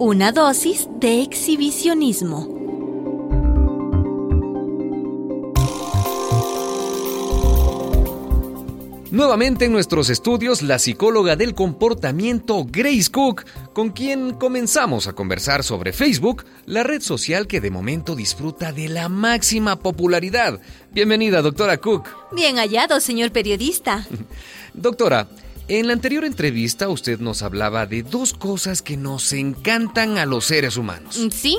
Una dosis de exhibicionismo. Nuevamente en nuestros estudios, la psicóloga del comportamiento Grace Cook, con quien comenzamos a conversar sobre Facebook, la red social que de momento disfruta de la máxima popularidad. Bienvenida, doctora Cook. Bien hallado, señor periodista. doctora, en la anterior entrevista usted nos hablaba de dos cosas que nos encantan a los seres humanos. Sí,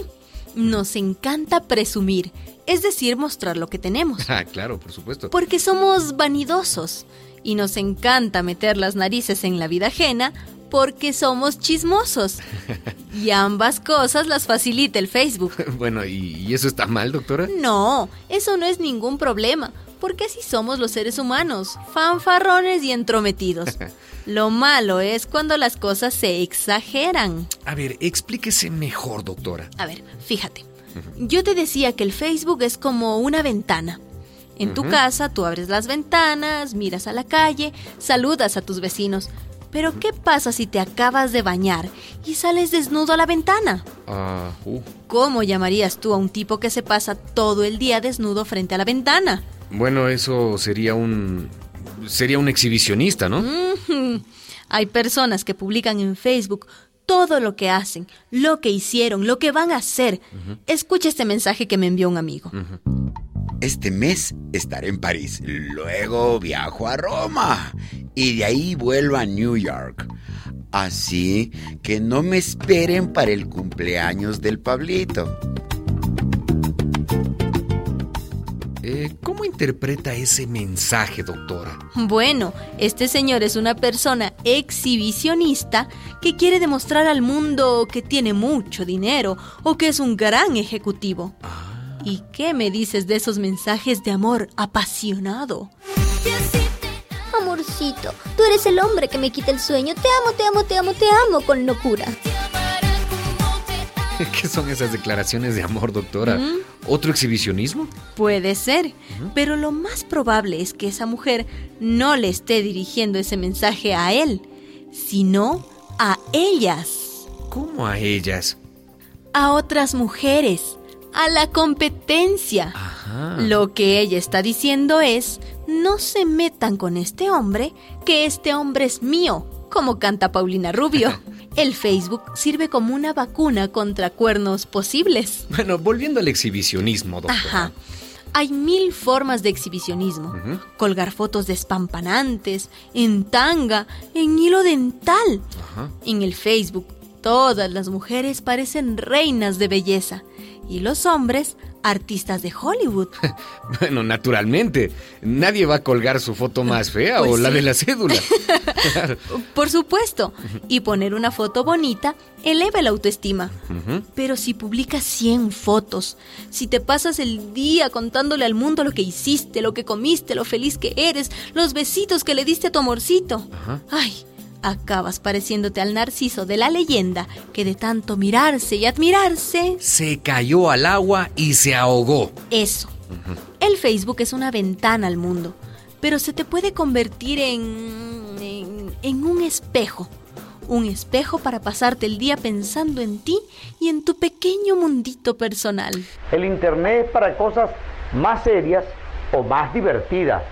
nos encanta presumir, es decir, mostrar lo que tenemos. Ah, claro, por supuesto. Porque somos vanidosos y nos encanta meter las narices en la vida ajena porque somos chismosos. Y ambas cosas las facilita el Facebook. Bueno, ¿y eso está mal, doctora? No, eso no es ningún problema, porque así somos los seres humanos, fanfarrones y entrometidos. Lo malo es cuando las cosas se exageran. A ver, explíquese mejor, doctora. A ver, fíjate. Yo te decía que el Facebook es como una ventana. En tu casa tú abres las ventanas, miras a la calle, saludas a tus vecinos. Pero ¿qué pasa si te acabas de bañar y sales desnudo a la ventana? Ah, uh. ¿Cómo llamarías tú a un tipo que se pasa todo el día desnudo frente a la ventana? Bueno, eso sería un... sería un exhibicionista, ¿no? Hay personas que publican en Facebook todo lo que hacen, lo que hicieron, lo que van a hacer. Escucha este mensaje que me envió un amigo. Este mes estaré en París, luego viajo a Roma y de ahí vuelvo a New York. Así que no me esperen para el cumpleaños del Pablito. Eh, ¿Cómo interpreta ese mensaje, doctora? Bueno, este señor es una persona exhibicionista que quiere demostrar al mundo que tiene mucho dinero o que es un gran ejecutivo. Ah. ¿Y qué me dices de esos mensajes de amor apasionado? Amorcito, tú eres el hombre que me quita el sueño. Te amo, te amo, te amo, te amo con locura. ¿Qué son esas declaraciones de amor, doctora? ¿Mm? ¿Otro exhibicionismo? Puede ser, pero lo más probable es que esa mujer no le esté dirigiendo ese mensaje a él, sino a ellas. ¿Cómo a ellas? A otras mujeres a la competencia. Lo que ella está diciendo es, no se metan con este hombre, que este hombre es mío, como canta Paulina Rubio. El Facebook sirve como una vacuna contra cuernos posibles. Bueno, volviendo al exhibicionismo, doctora. Ajá. Hay mil formas de exhibicionismo. Colgar fotos despampanantes, en tanga, en hilo dental. En el Facebook, todas las mujeres parecen reinas de belleza y los hombres artistas de Hollywood. bueno, naturalmente. Nadie va a colgar su foto más fea Pues o la de la cédula. Por supuesto. Y poner una foto bonita eleva la autoestima. Pero si publicas 100 fotos, si te pasas el día contándole al mundo lo que hiciste, lo que comiste, lo feliz que eres, los besitos que le diste a tu amorcito, ay, acabas pareciéndote al narciso de la leyenda que de tanto mirarse y admirarse, Se cayó al agua y se ahogó. eso. El Facebook es una ventana al mundo, pero se te puede convertir en, en, en un espejo. Un espejo para pasarte el día pensando en ti y en tu pequeño mundito personal. El Internet es para cosas más serias o más divertidas,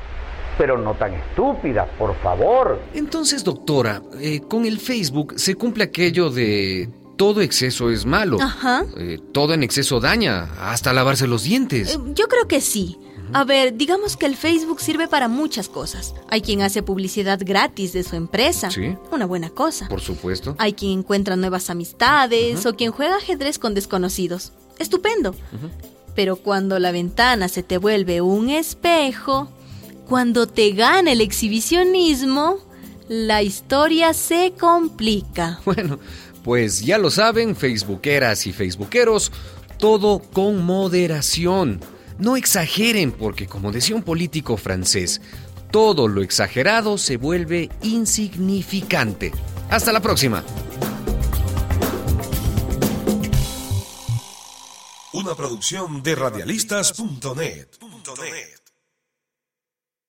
pero no tan estúpidas, por favor. Entonces, doctora, eh, con el Facebook se cumple aquello de todo exceso es malo. Ajá. Eh, todo en exceso daña, hasta lavarse los dientes. Eh, Yo creo que sí. A ver, digamos que el Facebook sirve para muchas cosas. Hay quien hace publicidad gratis de su empresa. Sí. Una buena cosa. Por supuesto. Hay quien encuentra nuevas amistades o quien juega ajedrez con desconocidos. Estupendo. Pero cuando la ventana se te vuelve un espejo, cuando te gana el exhibicionismo, la historia se complica. Bueno, pues ya lo saben, facebookeras y facebookeros, todo con moderación. No exageren, porque como decía un político francés, todo lo exagerado se vuelve insignificante. Hasta la próxima. Una producción de radialistas.net.